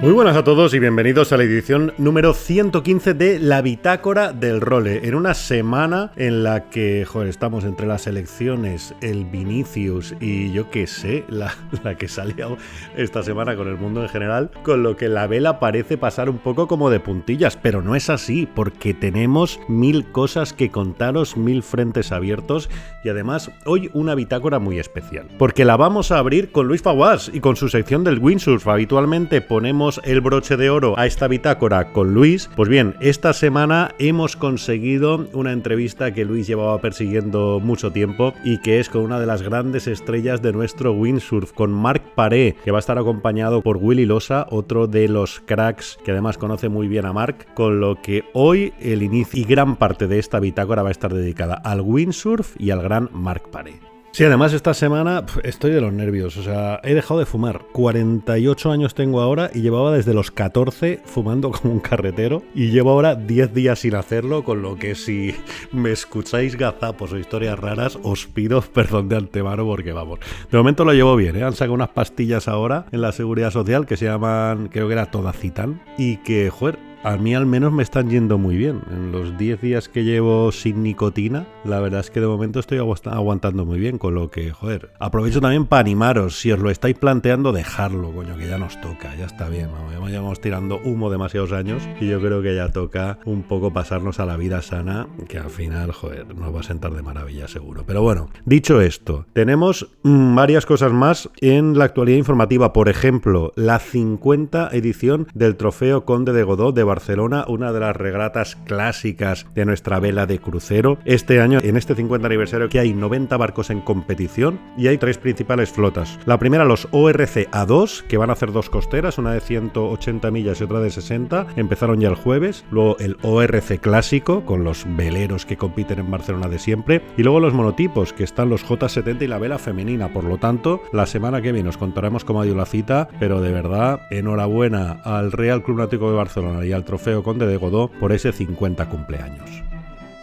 Muy buenas a todos y bienvenidos a la edición número 115 de La Bitácora del Role. En una semana en la que, estamos entre las elecciones, el Vinicius y yo qué sé, la, la que salió esta semana con el mundo en general, con lo que la vela parece pasar un poco como de puntillas, pero no es así, porque tenemos mil cosas que contaros, mil frentes abiertos y además hoy una bitácora muy especial, porque la vamos a abrir con Luis Faguas y con su sección del windsurf. Habitualmente ponemos el broche de oro a esta bitácora con Luis. Pues bien, esta semana hemos conseguido una entrevista que Luis llevaba persiguiendo mucho tiempo y que es con una de las grandes estrellas de nuestro windsurf, con Marc Paré, que va a estar acompañado por Willy Losa, otro de los cracks que además conoce muy bien a Marc, con lo que hoy el inicio y gran parte de esta bitácora va a estar dedicada al windsurf y al gran Marc Paré. Sí, además esta semana estoy de los nervios, o sea, he dejado de fumar. 48 años tengo ahora y llevaba desde los 14 fumando como un carretero y llevo ahora 10 días sin hacerlo, con lo que si me escucháis gazapos o historias raras, os pido perdón de antemano porque vamos. De momento lo llevo bien, ¿eh? han sacado unas pastillas ahora en la seguridad social que se llaman, creo que era Todacitan, y que, joder, a mí al menos me están yendo muy bien. En los 10 días que llevo sin nicotina, la verdad es que de momento estoy aguanta- aguantando muy bien, con lo que, joder, aprovecho también para animaros. Si os lo estáis planteando, dejarlo, coño, que ya nos toca, ya está bien. Vamos, ya llevamos tirando humo demasiados años y yo creo que ya toca un poco pasarnos a la vida sana, que al final, joder, nos va a sentar de maravilla seguro. Pero bueno, dicho esto, tenemos mm, varias cosas más en la actualidad informativa. Por ejemplo, la 50 edición del Trofeo Conde de Godó de Barcelona, una de las regatas clásicas de nuestra vela de crucero. Este año, en este 50 aniversario, que hay 90 barcos en competición y hay tres principales flotas. La primera, los ORC A2, que van a hacer dos costeras, una de 180 millas y otra de 60. Empezaron ya el jueves. Luego el ORC clásico, con los veleros que compiten en Barcelona de siempre. Y luego los monotipos, que están los J70 y la vela femenina. Por lo tanto, la semana que viene os contaremos cómo ha ido la cita, pero de verdad, enhorabuena al Real Club Náutico de Barcelona y al Trofeo Conde de Godó por ese 50 cumpleaños.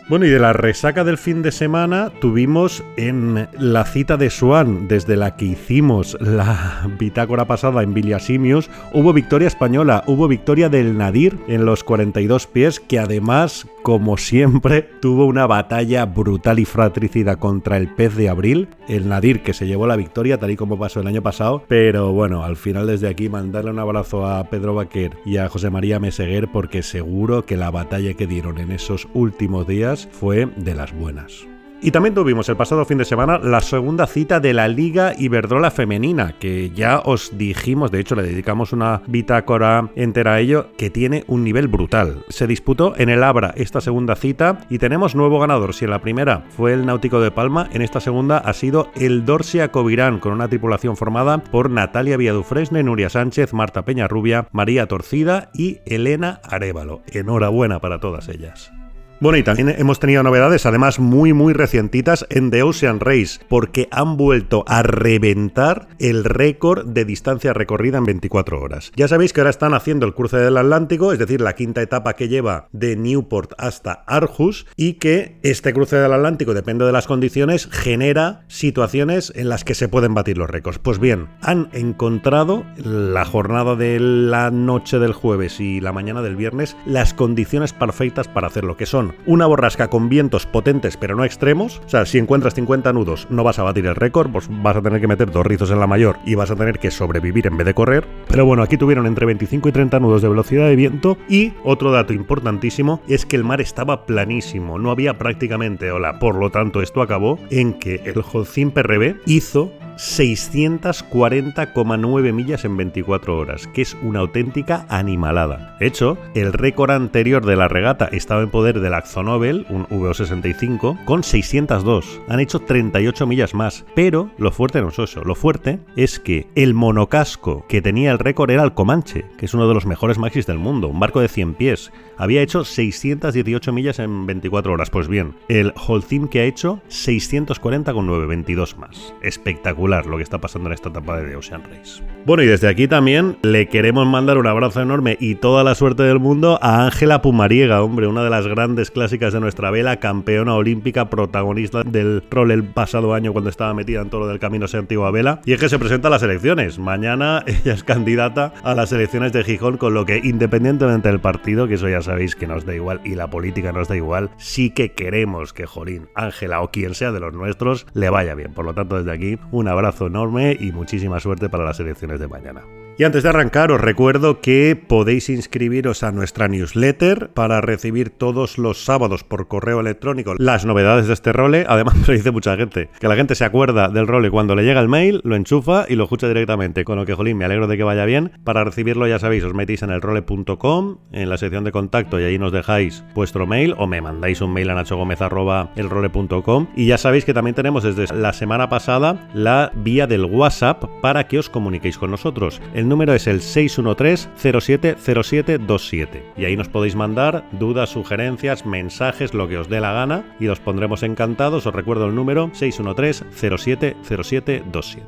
Bueno, y de la resaca del fin de semana tuvimos en la cita de Swan, desde la que hicimos la bitácora pasada en Viliasimios, hubo victoria española, hubo victoria del Nadir en los 42 pies, que además, como siempre, tuvo una batalla brutal y fratricida contra el pez de abril, el Nadir que se llevó la victoria, tal y como pasó el año pasado, pero bueno, al final desde aquí mandarle un abrazo a Pedro Baquer y a José María Meseguer, porque seguro que la batalla que dieron en esos últimos días fue de las buenas. Y también tuvimos el pasado fin de semana la segunda cita de la Liga Iberdrola Femenina, que ya os dijimos, de hecho le dedicamos una bitácora entera a ello, que tiene un nivel brutal. Se disputó en el Abra esta segunda cita y tenemos nuevo ganador. Si en la primera fue el Náutico de Palma, en esta segunda ha sido el Dorsia Covirán, con una tripulación formada por Natalia Villadufresne, Nuria Sánchez, Marta Peñarrubia, María Torcida y Elena Arevalo. Enhorabuena para todas ellas. Bueno, y también hemos tenido novedades, además muy, muy recientitas en The Ocean Race, porque han vuelto a reventar el récord de distancia recorrida en 24 horas. Ya sabéis que ahora están haciendo el cruce del Atlántico, es decir, la quinta etapa que lleva de Newport hasta Aarhus, y que este cruce del Atlántico, depende de las condiciones, genera situaciones en las que se pueden batir los récords. Pues bien, han encontrado la jornada de la noche del jueves y la mañana del viernes las condiciones perfectas para hacerlo, que son una borrasca con vientos potentes pero no extremos. O sea, si encuentras 50 nudos no vas a batir el récord, pues vas a tener que meter dos rizos en la mayor y vas a tener que sobrevivir en vez de correr. Pero bueno, aquí tuvieron entre 25 y 30 nudos de velocidad de viento y otro dato importantísimo es que el mar estaba planísimo, no había prácticamente ola. Por lo tanto, esto acabó en que el Holcim PRB hizo 640,9 millas en 24 horas, que es una auténtica animalada. De hecho, el récord anterior de la regata estaba en poder del Axonobel, un VO65, con 602. Han hecho 38 millas más. Pero lo fuerte no es eso. Lo fuerte es que el monocasco que tenía el récord era el Comanche, que es uno de los mejores maxis del mundo, un barco de 100 pies. Había hecho 618 millas en 24 horas. Pues bien, el Holcim que ha hecho 640 con 922 más. Espectacular lo que está pasando en esta etapa de Ocean Race. Bueno, y desde aquí también le queremos mandar un abrazo enorme y toda la suerte del mundo a Ángela Pumariega, hombre, una de las grandes clásicas de nuestra vela, campeona olímpica, protagonista del rol el pasado año cuando estaba metida en todo lo del camino sea antigua vela. Y es que se presenta a las elecciones. Mañana ella es candidata a las elecciones de Gijón, con lo que independientemente del partido, que eso ya sabéis que nos da igual y la política nos da igual, sí que queremos que Jolín, Ángela o quien sea de los nuestros le vaya bien. Por lo tanto, desde aquí, un abrazo enorme y muchísima suerte para las elecciones de mañana. Y antes de arrancar, os recuerdo que podéis inscribiros a nuestra newsletter para recibir todos los sábados por correo electrónico las novedades de este role. Además, me dice mucha gente que la gente se acuerda del role cuando le llega el mail, lo enchufa y lo escucha directamente. Con lo que, jolín, me alegro de que vaya bien. Para recibirlo, ya sabéis, os metéis en el role.com, en la sección de contacto, y ahí nos dejáis vuestro mail o me mandáis un mail a nachogomez.elrole.com. Y ya sabéis que también tenemos desde la semana pasada la vía del WhatsApp para que os comuniquéis con nosotros. Número es el 613-070727 y ahí nos podéis mandar dudas, sugerencias, mensajes, lo que os dé la gana y os pondremos encantados. Os recuerdo el número 613-070727.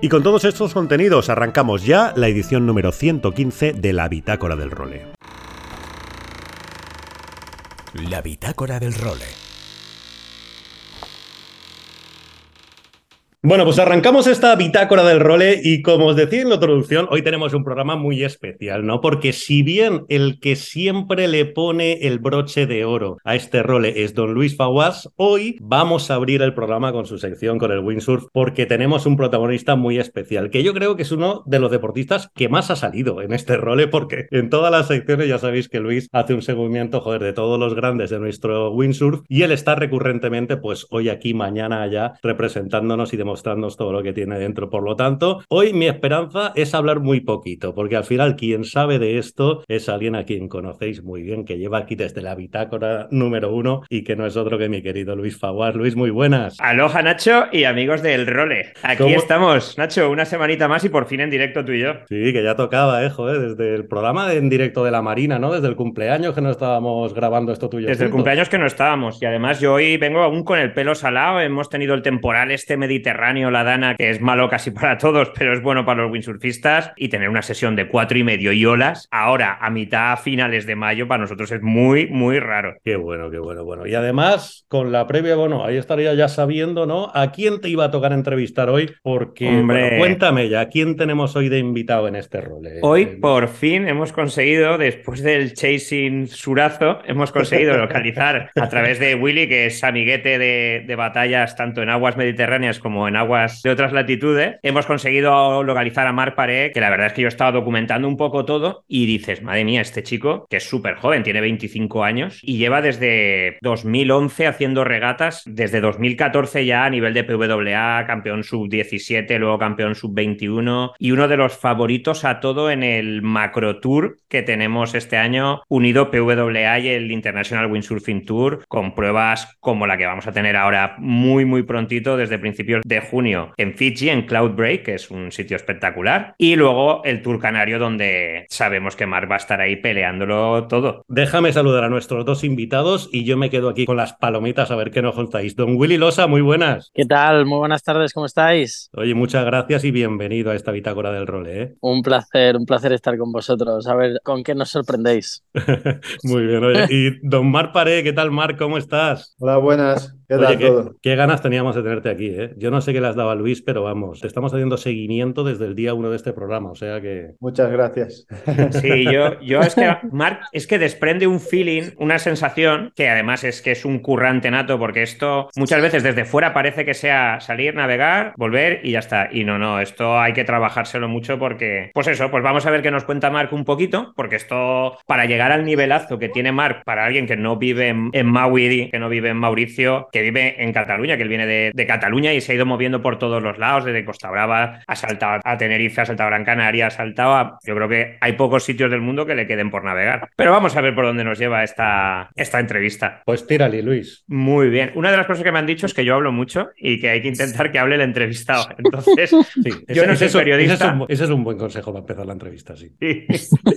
Y con todos estos contenidos arrancamos ya la edición número 115 de la Bitácora del Role. La Bitácora del Role. Bueno, pues arrancamos esta bitácora del role y como os decía en la introducción, hoy tenemos un programa muy especial, ¿no? Porque si bien el que siempre le pone el broche de oro a este role es don Luis Faguas, hoy vamos a abrir el programa con su sección, con el windsurf, porque tenemos un protagonista muy especial, que yo creo que es uno de los deportistas que más ha salido en este role, porque en todas las secciones ya sabéis que Luis hace un seguimiento, joder, de todos los grandes de nuestro windsurf y él está recurrentemente, pues hoy aquí, mañana allá, representándonos y demostrando mostrándonos todo lo que tiene dentro. Por lo tanto, hoy mi esperanza es hablar muy poquito, porque al final quien sabe de esto es alguien a quien conocéis muy bien, que lleva aquí desde la bitácora número uno y que no es otro que mi querido Luis Faguas. Luis, muy buenas. Aloha, Nacho, y amigos del Role. Aquí estamos, Nacho, una semanita más y por fin en directo tú y yo. Sí, que ya tocaba, eh, joder, desde el programa en directo de la Marina, ¿no? Desde el cumpleaños que no estábamos grabando esto tuyo. Desde el cumpleaños que no estábamos. Y además yo hoy vengo aún con el pelo salado. Hemos tenido el temporal este mediterráneo la Dana, que es malo casi para todos, pero es bueno para los windsurfistas, y tener una sesión de cuatro y medio y olas, ahora a mitad, finales de mayo, para nosotros es muy, muy raro. Qué bueno, qué bueno, bueno. Y además, con la previa, bueno, ahí estaría ya sabiendo, ¿no? ¿A quién te iba a tocar entrevistar hoy? Porque, Hombre... cuéntame ya, ¿a quién tenemos hoy de invitado en este rol? Eh? Hoy, por fin, hemos conseguido, después del chasing surazo, hemos conseguido localizar a través de Willy, que es amiguete de, de batallas tanto en aguas mediterráneas como en en aguas de otras latitudes, hemos conseguido localizar a Marc Paré, que la verdad es que yo estaba documentando un poco todo y dices, madre mía, este chico, que es súper joven, tiene 25 años y lleva desde 2011 haciendo regatas, desde 2014 ya a nivel de PWA, campeón sub-17, luego campeón sub-21 y uno de los favoritos a todo en el macro tour que tenemos este año, unido PWA y el International Windsurfing Tour, con pruebas como la que vamos a tener ahora muy, muy prontito, desde principios de junio en Fiji, en Cloudbreak, que es un sitio espectacular. Y luego el Tour Canario, donde sabemos que Mark va a estar ahí peleándolo todo. Déjame saludar a nuestros dos invitados y yo me quedo aquí con las palomitas a ver qué nos contáis. Don Willy Losa, muy buenas. ¿Qué tal? Muy buenas tardes, ¿cómo estáis? Oye, muchas gracias y bienvenido a esta bitácora del role. ¿eh? Un placer, un placer estar con vosotros. A ver con qué nos sorprendéis. muy bien, oye. Y don Mar Paré, ¿qué tal, Mar? ¿Cómo estás? Hola, buenas. ¿Qué tal Oye, qué, ganas teníamos de tenerte aquí, ¿eh? Yo no sé qué le has dado a Luis, pero vamos, te estamos haciendo seguimiento desde el día uno de este programa, o sea que... Muchas gracias. Sí, yo, yo es que, Marc, es que desprende un feeling, una sensación, que además es que es un currante nato, porque esto muchas veces desde fuera parece que sea salir, navegar, volver y ya está. Y no, no, esto hay que trabajárselo mucho porque, pues eso, pues vamos a ver qué nos cuenta Marc un poquito, porque esto, para llegar al nivelazo que tiene Marc, para alguien que no vive en, en Maui, que no vive en Mauricio, que que vive en Cataluña, que él viene de, de, Cataluña y se ha ido moviendo por todos los lados, desde Costa Brava, ha saltado a Tenerife, ha saltado a Gran Canaria, ha saltado a... Yo creo que hay pocos sitios del mundo que le queden por navegar. Pero vamos a ver por dónde nos lleva esta, esta entrevista. Pues tírale, Luis. Muy bien. Una de las cosas que me han dicho es que yo hablo mucho y que hay que intentar que hable el entrevistado. Entonces, sí, yo no soy periodista. Ese es, un, ese es, un, buen consejo para empezar la entrevista, sí. sí.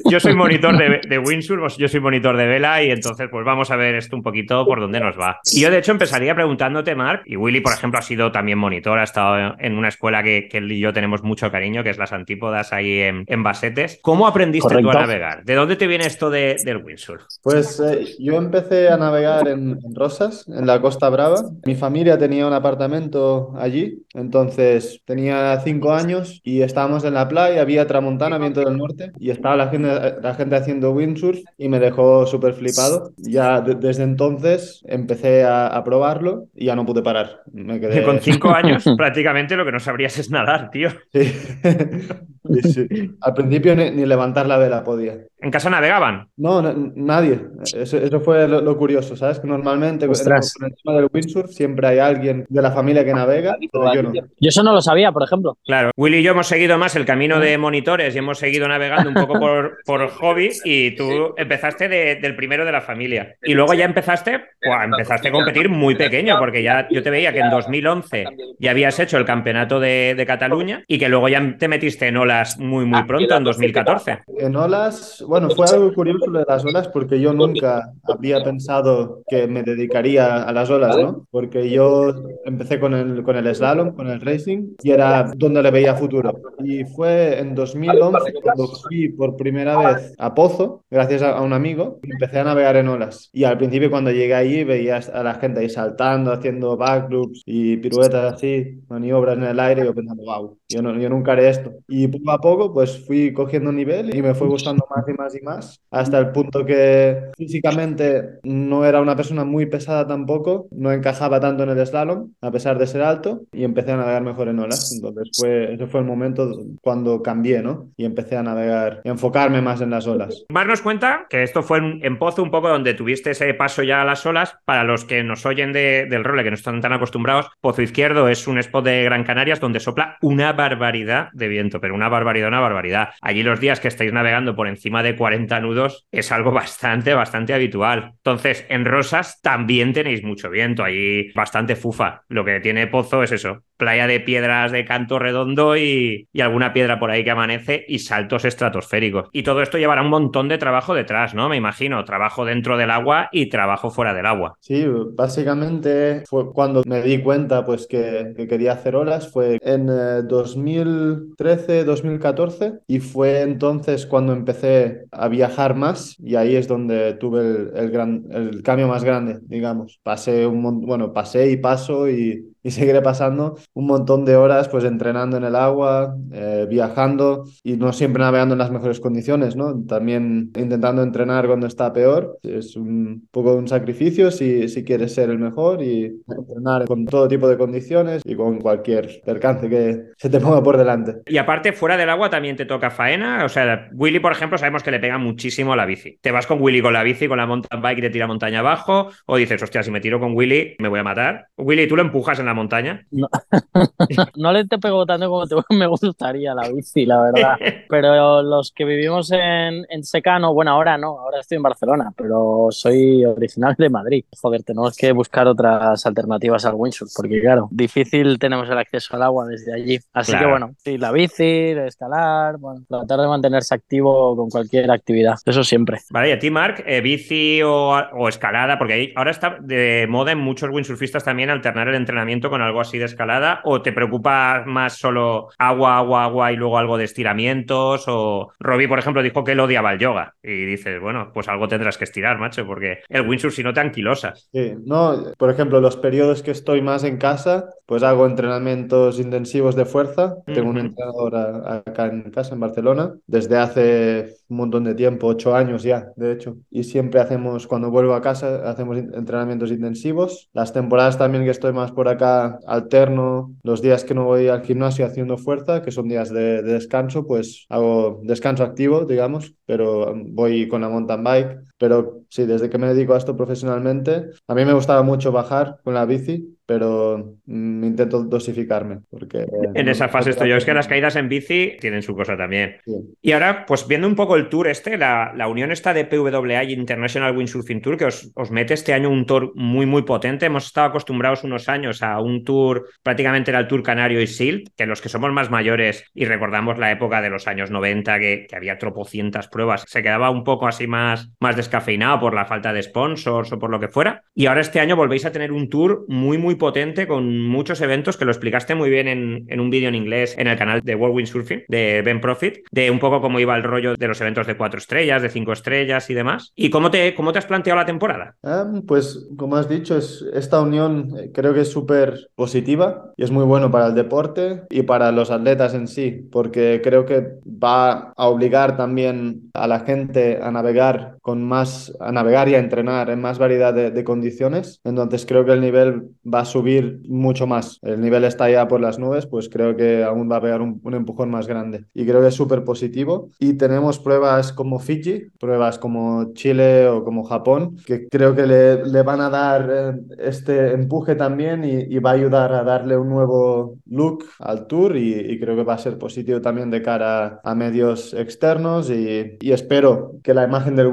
Yo soy monitor de, de windsurf, yo soy monitor de vela y entonces pues vamos a ver esto un poquito por dónde nos va. Y yo de hecho empezaría preguntándote, Mark, y Willy por ejemplo ha sido también monitor, ha estado en una escuela que, que él y yo tenemos mucho cariño, que es las Antípodas ahí en, en Basetes. ¿Cómo aprendiste Correcto. tú a navegar? ¿De dónde te viene esto de, del windsurf? Pues eh, yo empecé a navegar en, en, Rosas, en la Costa Brava. Mi familia tenía un apartamento allí, entonces tenía cinco años y estábamos en la playa, había tramontana, viento del norte, y estaba la gente, la gente haciendo windsurf y me dejó súper flipado. Ya de, desde entonces empecé a, a, probarlo y ya no pude parar. Me quedé... Con cinco años prácticamente lo que no sabrías es nadar, tío. Sí. sí, sí. Al principio ni, ni, levantar la vela podía. ¿En casa navegaban? No, no nadie. Eso, eso fue lo, lo, curioso, ¿sabes? Que normalmente Ostras. por encima del windsurf siempre hay alguien de la familia que navega, pero yo no. Yo eso no lo sabía, por ejemplo. Claro. Willy y yo hemos seguido más el camino de monitores y hemos seguido navegando un poco por, por hobby y tú empezaste de, del primero de la familia. Y luego ya empezaste, pues, empezaste a competir muy pequeño, porque ya yo te veía que en 2011 ya habías hecho el campeonato de, de Cataluña y que luego ya te metiste en olas muy, muy pronto, en 2014. En olas, bueno, fue algo curioso lo de las olas porque yo nunca había pensado que me dedicaría a las olas, ¿no? Porque yo empecé con el, con el slalom, con el racing, y era donde le veía futuro. Y fue en 2011 cuando fui por primera vez a Pozo, gracias a, a un amigo, y empecé a navegar en olas. Y al principio cuando llegué allí veía a la gente ahí saltando, haciendo backloops y piruetas así, maniobras en el aire, y yo pensando, wow, yo, no, yo nunca haré esto. Y poco a poco pues fui cogiendo nivel y me fue gustando más y más y más, hasta el punto que físicamente no era una persona muy pesada tampoco, no encajaba tanto en el slalom, a pesar de ser alto, y empecé a navegar mejor en olas. Entonces fue, ese fue el momento cuando cambié, ¿no? Y empecé a navegar, enfocarme más en las olas. Mar nos cuenta que esto fue en, en Pozo un poco donde tuviste ese paso ya a las olas. Para los que nos oyen de, del role, que no están tan acostumbrados, Pozo Izquierdo es un spot de Gran Canarias donde sopla una barbaridad de viento, pero una barbaridad, una barbaridad. Allí los días que estáis navegando por encima de 40 nudos es algo bastante, bastante habitual. Entonces, en Rosas también tenéis mucho viento, allí bastante fufa. Lo que tiene Pozo es eso, playa de piedras de canto redondo y, y, alguna piedra por ahí que amanece y saltos estratosféricos. Y todo esto llevará un montón de trabajo detrás, ¿no? Me imagino, trabajo dentro del agua y trabajo fuera del agua. Sí, básicamente fue cuando me di cuenta pues que, que quería hacer olas, fue en eh, 2013, 2014 y fue entonces cuando empecé a viajar más y ahí es donde tuve el, el, gran, el cambio más grande, digamos. Pasé un bueno, pasé y paso y, y seguiré pasando un montón de horas pues entrenando en el agua, eh, viajando y no siempre navegando en las mejores condiciones, ¿no? También intentando entrenar cuando está peor. Es un poco un sacrificio si, si quieres ser el mejor y entrenar con todo tipo de condiciones y con cualquier percance que se te ponga por delante. Y aparte, fuera del agua también te toca faena. O sea, Willy, por ejemplo, sabemos que le pega muchísimo a la bici. ¿Te vas con Willy con la bici, con la mountain bike y te tira montaña abajo? ¿O dices, hostia, si me tiro con Willy, me voy a matar? Willy, ¿tú lo empujas en la montaña? No, no le te pego tanto como te, me gustaría la bici, la verdad. Pero los que vivimos en, en, Secano, bueno, ahora no, ahora estoy en Barcelona, pero soy original de Madrid. Joder, tenemos que buscar otras alternativas al windsurf, porque claro, difícil tenemos el acceso al agua desde allí. Así claro. que bueno, sí, la bici, escalar, bueno, tratar de mantenerse activo con cualquier actividad, eso siempre. Vale, y a ti, Mark, eh, bici o, o, escalada, porque ahora está de moda en muchos windsurfistas también alternar el entrenamiento con algo así de escalada, o te preocupa más solo agua, agua, agua y luego algo de estiramientos, o Robbie, por ejemplo, dijo que él odiaba el yoga, y dices, bueno, pues algo tendrás que estirar, macho, porque el windsurf si no te anquilosas. Sí, no, por ejemplo, los periodos que estoy más en casa, pues hago entrenamientos intensivos de fuerza, tengo uh -huh. un entrenador a, acá en casa, en Barcelona, desde hace un montón de tiempo, ocho años ya, de hecho, y siempre hacemos, cuando vuelvo a casa, hacemos entrenamientos intensivos, las temporadas también que estoy más por acá alterno los días que no voy al gimnasio haciendo fuerza, que son días de, de descanso, pues hago descanso activo, digamos, pero voy con la mountain bike. Pero sí, desde que me dedico a esto profesionalmente, a mí me gustaba mucho bajar con la bici, pero mm, intento dosificarme. Porque, en esa fase estoy yo. Es que las caídas en bici tienen su cosa también. Sí. Y ahora, pues viendo un poco el tour este, la, la unión está de PWA y International Windsurfing Tour, que os, os, mete este año un tour muy, muy potente. Hemos estado acostumbrados unos años a un tour, prácticamente era el Tour Canario y Silt, que los que somos más mayores y recordamos la época de los años 90, que, que había tropocientas pruebas, se quedaba un poco así más, más descafeinado por la falta de sponsors o por lo que fuera. Y ahora este año volvéis a tener un tour muy, muy potente con muchos eventos que lo explicaste muy bien en, un vídeo en inglés en el canal de World Windsurfing de Ben Profit, de un poco cómo iba el rollo de los eventos de cuatro estrellas, de cinco estrellas y demás. ¿Y cómo te, cómo te has planteado la temporada? Um, pues como has dicho, es, esta unión eh, creo que es súper positiva y es muy bueno para el deporte y para los atletas en sí, porque creo que va a obligar también a la gente a navegar con más, a navegar y a entrenar en más variedad de, de condiciones. Entonces creo que el nivel va a subir mucho más. El nivel está ya por las nubes, pues creo que aún va a pegar un, un empujón más grande. Y creo que es súper positivo. Y tenemos pruebas como Fiji, pruebas como Chile o como Japón, que creo que le, le van a dar eh, este empuje también y, y, va a ayudar a darle un nuevo look al tour y, y, creo que va a ser positivo también de cara a medios externos y, y espero que la imagen del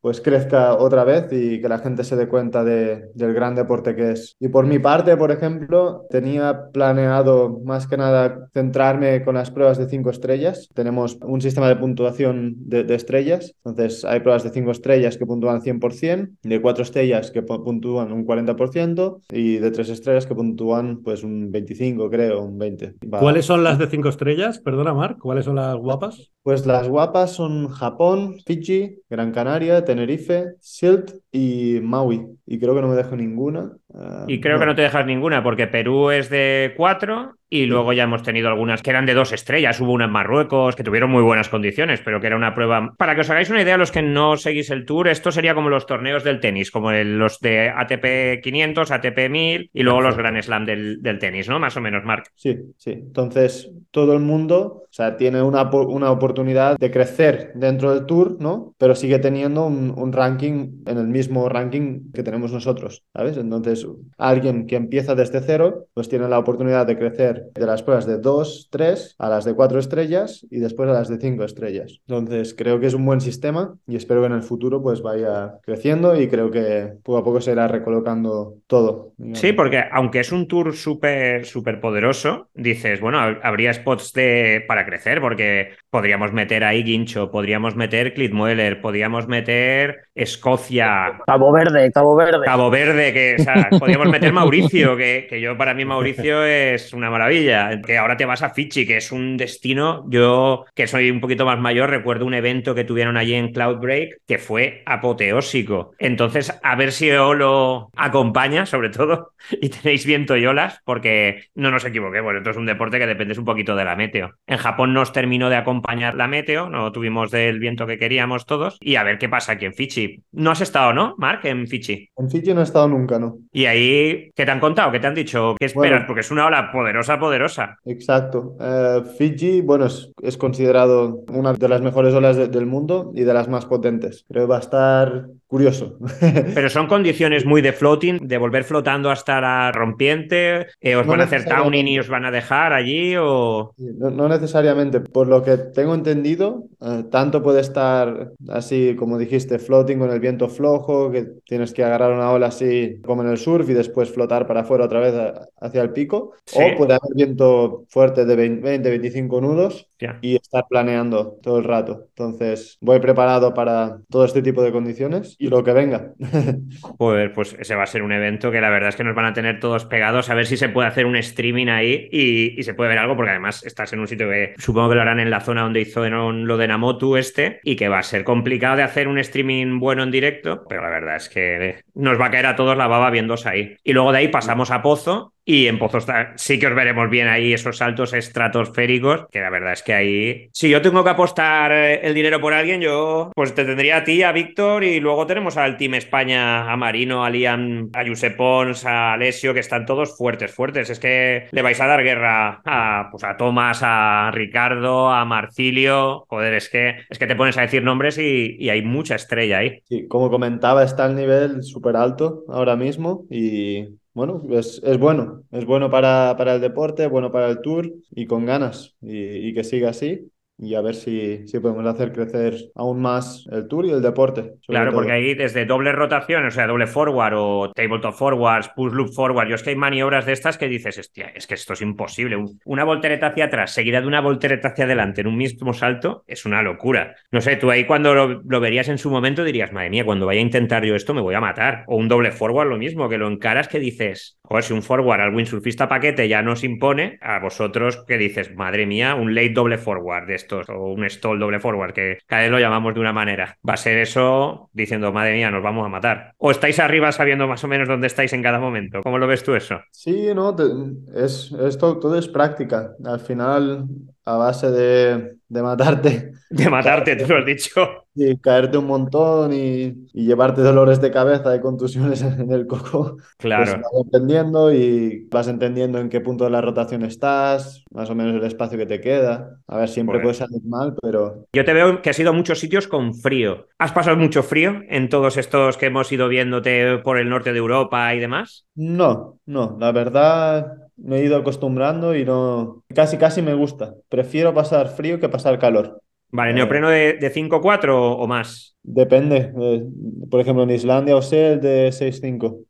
pues crezca otra vez y que la gente se dé cuenta de, del gran deporte que es. Y por mi parte, por ejemplo, tenía planeado más que nada centrarme con las pruebas de cinco estrellas. Tenemos un sistema de puntuación de, de estrellas, entonces hay pruebas de cinco estrellas que puntúan 100%, de cuatro estrellas que puntúan un 40% y de tres estrellas que puntúan pues un 25, creo, un 20. Va. ¿Cuáles son las de cinco estrellas? Perdona, Marc, ¿cuáles son las guapas? Pues las guapas son Japón, Fiji, Gran Canaria, Tenerife, Silt y Maui. Y creo que no me dejo ninguna. Uh, y creo no. que no te dejas ninguna porque Perú es de cuatro y luego ya hemos tenido algunas que eran de dos estrellas. Hubo una en Marruecos que tuvieron muy buenas condiciones, pero que era una prueba. Para que os hagáis una idea, los que no seguís el tour, esto sería como los torneos del tenis, como el, los de ATP 500, ATP 1000 y luego los Grand Slam del, del, tenis, ¿no? Más o menos, Marc. Sí, sí. Entonces, todo el mundo, o sea, tiene una, una oportunidad de crecer dentro del tour, ¿no? Pero sigue teniendo un, un ranking en el mismo ranking que tenemos nosotros, ¿sabes? Entonces, alguien que empieza desde cero, pues tiene la oportunidad de crecer de las pruebas de 2, 3 a las de 4 estrellas y después a las de 5 estrellas. Entonces creo que es un buen sistema y espero que en el futuro pues vaya creciendo y creo que poco a poco se irá recolocando todo. Digamos. Sí, porque aunque es un tour súper súper poderoso, dices, bueno, habría de, para crecer porque podríamos meter ahí Guincho, podríamos meter Clitmueller, podríamos meter Escocia. Cabo Verde, Cabo Verde. Cabo Verde, que o sea, podríamos meter Mauricio, que, que yo para mí Mauricio es una maravilla. Que ahora te vas a Fiji, que es un destino. Yo, que soy un poquito más mayor, recuerdo un evento que tuvieron allí en Cloudbreak que fue apoteósico. Entonces, a ver si lo acompaña, sobre todo, y tenéis viento y olas, porque no nos equivoquemos. Esto es un deporte que depende un poquito de la meteo. En Japón nos terminó de acompañar la meteo, no tuvimos del viento que queríamos todos. Y a ver qué pasa aquí en Fiji. No has estado, ¿no, Mark, en Fiji? En Fiji no he estado nunca, ¿no? Y ahí, ¿qué te han contado? ¿Qué te han dicho? ¿Qué esperas? Bueno, porque es una ola poderosa, poderosa. Exacto. Uh, Fiji, bueno, es, es, considerado una de las mejores olas de, del mundo y de las más potentes. Creo que va a estar curioso. Pero son condiciones muy de floating, de volver flotando hasta la rompiente. Eh, ¿Os no van a hacer towning y os van a dejar allí o...? No, no necesariamente. Por lo que tengo entendido, eh, tanto puede estar así, como dijiste, floating con el viento flojo, que tienes que agarrar una ola así como en el surf y después flotar para afuera otra vez a, hacia el pico. Sí. O puede haber viento fuerte de 20, 25 nudos y estar planeando todo el rato. Entonces, voy preparado para todo este tipo de condiciones y lo que venga. pues, pues ese va a ser un evento que la verdad es que nos van a tener todos pegados a ver si se puede hacer un streaming ahí y, y se puede ver algo porque además estás en un sitio que supongo que lo harán en la zona donde hizo lo de Namotu este y que va a ser complicado de hacer un streaming bueno en directo, pero la verdad es que nos va a caer a todos la baba viéndose ahí. Y luego de ahí pasamos a Pozo Y en Pozos sí que os veremos bien ahí esos saltos estratosféricos, que la verdad es que ahí, si yo tengo que apostar eh, el dinero por alguien, yo pues te tendría a ti, a Víctor, y luego tenemos al Team España, a Marino, a Liam, a Josep a Alessio, que están todos fuertes, fuertes. Es que le vais a dar guerra a, pues a Tomás, a Ricardo, a Marcilio. Joder, es que, es que te pones a decir nombres y, y hay mucha estrella ahí. Sí, como comentaba, está el nivel súper alto ahora mismo y bueno, es, es, bueno, es bueno para, para, el deporte, bueno para el tour y con ganas y, y que siga así y a ver si, si, podemos hacer crecer aún más el tour y el deporte. Claro, todo. porque ahí desde doble rotación, o sea, doble forward o tabletop forwards, push loop forward, yo es que hay maniobras de estas que dices, hostia, es que esto es imposible. Una voltereta hacia atrás seguida de una voltereta hacia adelante en un mismo salto es una locura. No sé, tú ahí cuando lo, lo verías en su momento dirías, madre mía, cuando vaya a intentar yo esto me voy a matar. O un doble forward lo mismo, que lo encaras que dices, joder, si un forward al windsurfista paquete ya nos impone, a vosotros que dices, madre mía, un late doble forward de o un stall doble forward, que cada vez lo llamamos de una manera. Va a ser eso diciendo, madre mía, nos vamos a matar. ¿O estáis arriba sabiendo más o menos dónde estáis en cada momento? ¿Cómo lo ves tú eso? Sí, no, es, esto todo es práctica. Al final, a base de, de matarte. De matarte, tú lo has dicho. Y caerte un montón y, y, llevarte dolores de cabeza y contusiones en el coco. Claro. Pues vas entendiendo y vas entendiendo en qué punto de la rotación estás, más o menos el espacio que te queda. A ver, siempre puede salir mal, pero. Yo te veo que has ido a muchos sitios con frío. ¿Has pasado mucho frío en todos estos que hemos ido viéndote por el norte de Europa y demás? No, no. La verdad, me he ido acostumbrando y no. Casi, casi me gusta. Prefiero pasar frío que pasar calor. Vale, ¿neopreno de, de 5-4 o, o, más? Depende. Eh, por ejemplo, en Islandia o sea el de 6-5.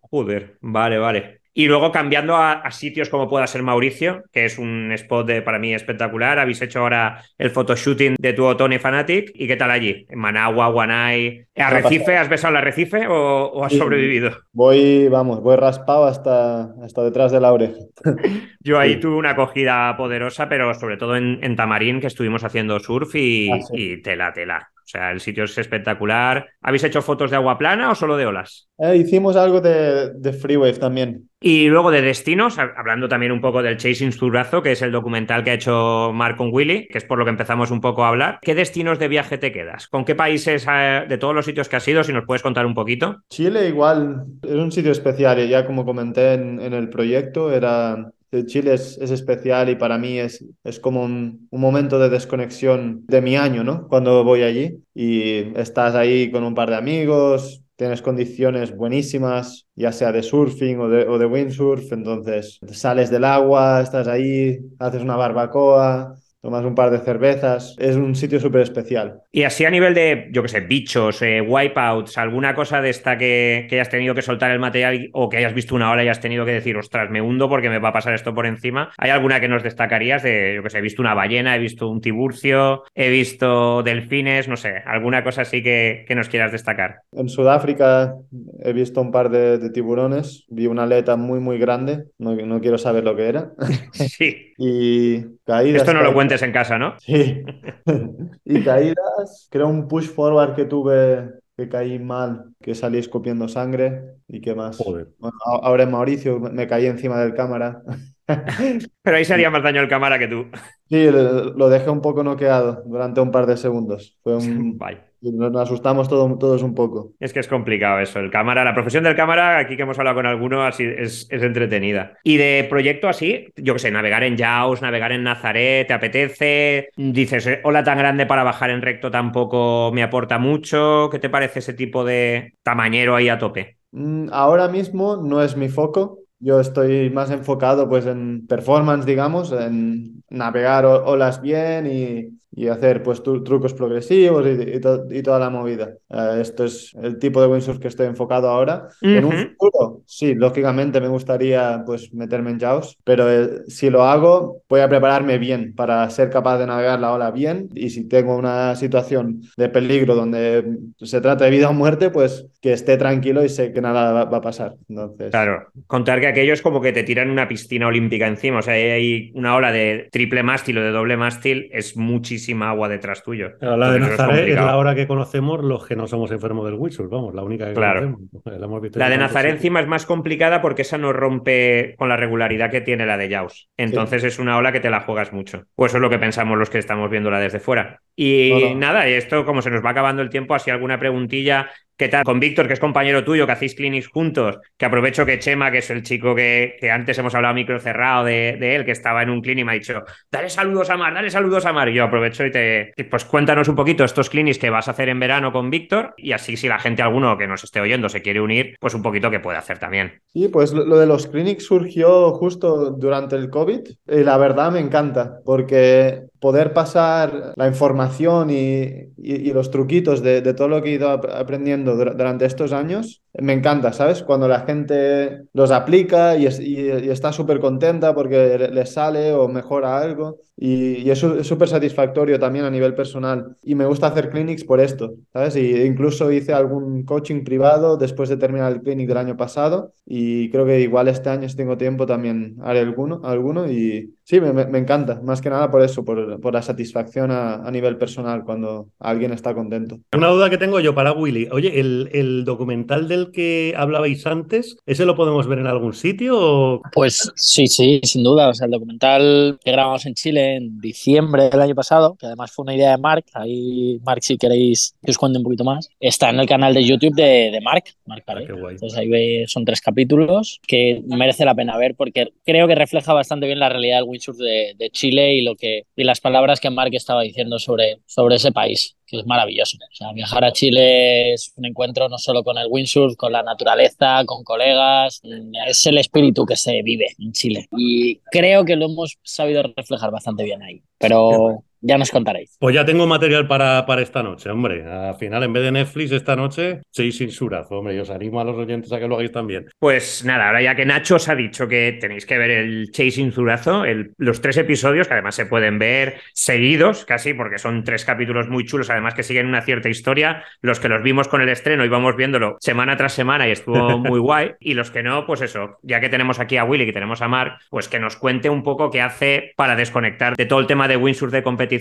Joder, vale, vale. Y luego cambiando a, a, sitios como pueda ser Mauricio, que es un spot de, para mí espectacular. Habéis hecho ahora el photoshooting de tu Otone Fanatic. ¿Y qué tal allí? En Managua, Guanay. ¿Arrecife? ¿Has besado el arrecife o, o has sí, sobrevivido? Voy, vamos, voy raspado hasta, hasta detrás de la oreja. Yo ahí sí. tuve una acogida poderosa, pero sobre todo en, en Tamarín, que estuvimos haciendo surf y, ah, sí. y tela, tela. O sea, el sitio es espectacular. ¿Habéis hecho fotos de agua plana o solo de olas? Eh, hicimos algo de, de freewave también. Y luego de destinos, hablando también un poco del Chasing Surazo, que es el documental que ha hecho Mark con Willy, que es por lo que empezamos un poco a hablar. ¿Qué destinos de viaje te quedas? ¿Con qué países eh, de todos los sitios que has ido, si nos puedes contar un poquito? Chile igual, es un sitio especial ya como comenté en, en el proyecto, era Chile es, es, especial y para mí es, es como un, un, momento de desconexión de mi año, ¿no? Cuando voy allí y estás ahí con un par de amigos, tienes condiciones buenísimas, ya sea de surfing o de, o de windsurf, entonces sales del agua, estás ahí, haces una barbacoa, tomas un par de cervezas. Es un sitio súper especial. Y así a nivel de, yo qué sé, bichos, eh, wipeouts, alguna cosa de esta que, que, hayas tenido que soltar el material o que hayas visto una hora y hayas tenido que decir, ostras, me hundo porque me va a pasar esto por encima. ¿Hay alguna que nos destacarías de, yo qué sé, he visto una ballena, he visto un tiburcio, he visto delfines, no sé, alguna cosa así que, que nos quieras destacar? En Sudáfrica he visto un par de, de tiburones, vi una aleta muy, muy grande, no, no quiero saber lo que era. sí. y caídas. Esto no lo en casa, ¿no? Sí. y caídas, creo un push forward que tuve que caí mal, que salí escupiendo sangre y qué más. Joder. Bueno, ahora en Mauricio me caí encima del cámara. Pero ahí sería más daño el cámara que tú. Sí, lo dejé un poco noqueado durante un par de segundos. Fue un... Bye. Nos asustamos todo, todos un poco. Es que es complicado eso. El cámara, la profesión del cámara, aquí que hemos hablado con alguno, así es, es entretenida. Y de proyecto así, yo qué sé, navegar en Jaws, navegar en Nazaret, ¿te apetece? Dices, hola tan grande para bajar en recto tampoco me aporta mucho. ¿Qué te parece ese tipo de tamañero ahí a tope? Mm, ahora mismo no es mi foco. Yo estoy más enfocado pues en performance, digamos, en navegar olas bien y, y hacer pues trucos progresivos y, y, to y toda la movida. Uh, esto es el tipo de windsurf que estoy enfocado ahora. Uh -huh. En un futuro, sí, lógicamente me gustaría pues meterme en Jaws, pero eh, si lo hago, voy a prepararme bien para ser capaz de navegar la ola bien y si tengo una situación de peligro donde se trata de vida o muerte, pues que esté tranquilo y sé que nada va, va a pasar. Entonces... Claro, contar que aquello es como que te tiran una piscina olímpica encima. O sea, hay una ola de triple mástil o de doble mástil, es muchísima agua detrás tuyo. Pero la de Nazaret es, la hora que conocemos los que no somos enfermos del windsurf, vamos, la única que claro. conocemos. La, la de Nazaret encima es más complicada porque esa no rompe con la regularidad que tiene la de Jaws. Entonces sí. es una ola que te la juegas mucho. Pues eso es lo que pensamos los que estamos viéndola desde fuera. Y no. nada, esto como se nos va acabando el tiempo, así alguna preguntilla ¿Qué tal? Con Víctor, que es compañero tuyo, que hacéis clinics juntos, que aprovecho que Chema, que es el chico que, antes hemos hablado micro cerrado de, él, que estaba en un clinic, me ha dicho, dale saludos a Mar, dale saludos a Mar. Yo aprovecho y te, pues cuéntanos un poquito estos clinics que vas a hacer en verano con Víctor y así si la gente alguno que nos esté oyendo se quiere unir, pues un poquito que puede hacer también. Sí, pues lo de los clinics surgió justo durante el COVID y la verdad me encanta porque poder pasar la información y, y, los truquitos de, de, todo lo que he ido aprendiendo durante estos años, me encanta, ¿sabes? Cuando la gente los aplica y, es, y está súper contenta porque les sale o mejora algo. Y, es súper satisfactorio también a nivel personal. Y me gusta hacer clinics por esto, ¿sabes? Y incluso hice algún coaching privado después de terminar el clinic del año pasado. Y creo que igual este año, si tengo tiempo, también haré alguno. alguno y sí, me, me encanta. Más que nada por eso, por, por la satisfacción a, a, nivel personal cuando alguien está contento. Una duda que tengo yo para Willy. Oye, ¿el, el documental del que hablabais antes, ¿ese lo podemos ver en algún sitio? O... Pues sí, sí, sin duda. O sea, el documental que grabamos en Chile en diciembre del año pasado, que además fue una idea de Mark, ahí Mark si queréis que os cuente un poquito más, está en el canal de YouTube de, de Mark, Mark ah, Entonces ahí son tres capítulos que merece la pena ver porque creo que refleja bastante bien la realidad del windsurf de, de Chile y lo que y las palabras que Mark estaba diciendo sobre, sobre ese país que es maravilloso. O sea, viajar a Chile es un encuentro no solo con el windsurf, con la naturaleza, con colegas, es el espíritu que se vive en Chile. Y creo que lo hemos sabido reflejar bastante bien ahí. Pero ya nos contaréis. Pues ya tengo material para, para esta noche, hombre. Al final, en vez de Netflix, esta noche, seis sin surazo, hombre. Y os animo a los oyentes a que lo hagáis también. Pues nada, ahora ya que Nacho os ha dicho que tenéis que ver el Chasing Zurazo, el, los tres episodios, que además se pueden ver seguidos, casi, porque son tres capítulos muy chulos, además que siguen una cierta historia. Los que los vimos con el estreno íbamos viéndolo semana tras semana y estuvo muy guay. Y los que no, pues eso, ya que tenemos aquí a Willy, que tenemos a Mark, pues que nos cuente un poco qué hace para desconectar de todo el tema de windsurf de competición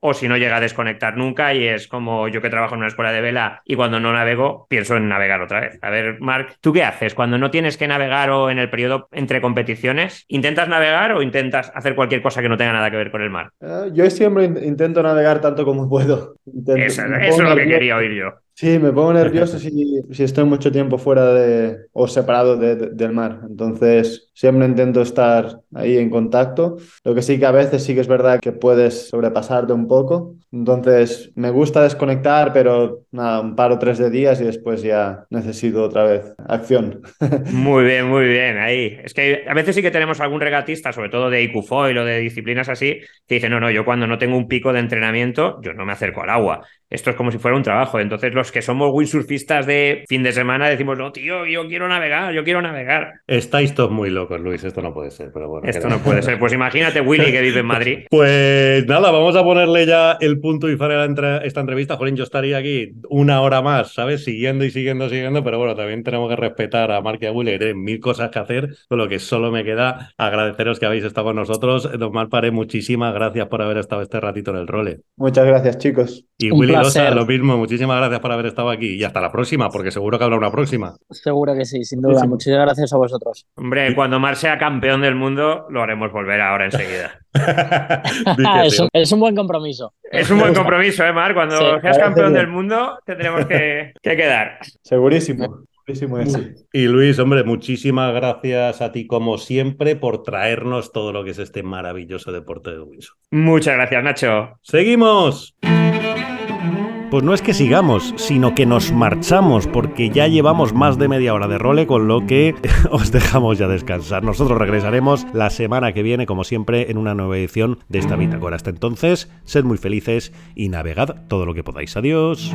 o si no llega a desconectar nunca y es como yo que trabajo en una escuela de vela y cuando no navego pienso en navegar otra vez. A ver, Marc, ¿tú qué haces cuando no tienes que navegar o en el periodo entre competiciones? ¿Intentas navegar o intentas hacer cualquier cosa que no tenga nada que ver con el mar? Uh, yo siempre intento navegar tanto como puedo. Intento, eso, eso es lo que quería oír yo. Sí, me pongo nervioso si, si estoy mucho tiempo fuera de o separado de, de, del mar. Entonces, siempre intento estar ahí en contacto. Lo que sí que a veces sí que es verdad que puedes sobrepasarte un poco. Entonces, me gusta desconectar, pero nada, un par o tres de días y después ya necesito otra vez acción. Muy bien, muy bien. Ahí. Es que a veces sí que tenemos algún regatista, sobre todo de IQFOIL o de disciplinas así, que dice, no, no, yo cuando no tengo un pico de entrenamiento, yo no me acerco al agua. Esto es como si fuera un trabajo. Entonces, los que somos windsurfistas de fin de semana decimos, no, tío, yo quiero navegar, yo quiero navegar. Estáis todos muy locos, Luis, esto no puede ser, pero bueno. Esto no puede ser. Pues imagínate Willy que vive en Madrid. Pues nada, vamos a ponerle ya el punto y final a entre esta entrevista. Jolín, yo estaría aquí una hora más, ¿sabes? Siguiendo y siguiendo, siguiendo, pero bueno, también tenemos que respetar a Mark y a Willy, que tienen mil cosas que hacer, con lo que solo me queda agradeceros que habéis estado con nosotros. Don Malpare, muchísimas gracias por haber estado este ratito en el role. Muchas gracias, chicos. Y Un Willy Losa, lo mismo, muchísimas gracias por haber estado aquí y hasta la próxima, porque seguro que habrá una próxima. Seguro que sí, sin duda. Sí, sí. Muchísimas gracias a vosotros. Hombre, cuando Mar sea campeón del mundo, lo haremos volver ahora enseguida. es, un, es, un, buen compromiso. Es un buen compromiso, ¿eh, Mar? Cuando sí, seas campeón del mundo, tendremos que, que quedar. Segurísimo. Y Luis, hombre, muchísimas gracias a ti como siempre por traernos todo lo que es este maravilloso deporte de Wilson. Muchas gracias, Nacho. Seguimos. Pues no es que sigamos, sino que nos marchamos, porque ya llevamos más de media hora de role, con lo que os dejamos ya descansar. Nosotros regresaremos la semana que viene, como siempre, en una nueva edición de esta bitácora. Hasta entonces, sed muy felices y navegad todo lo que podáis. Adiós.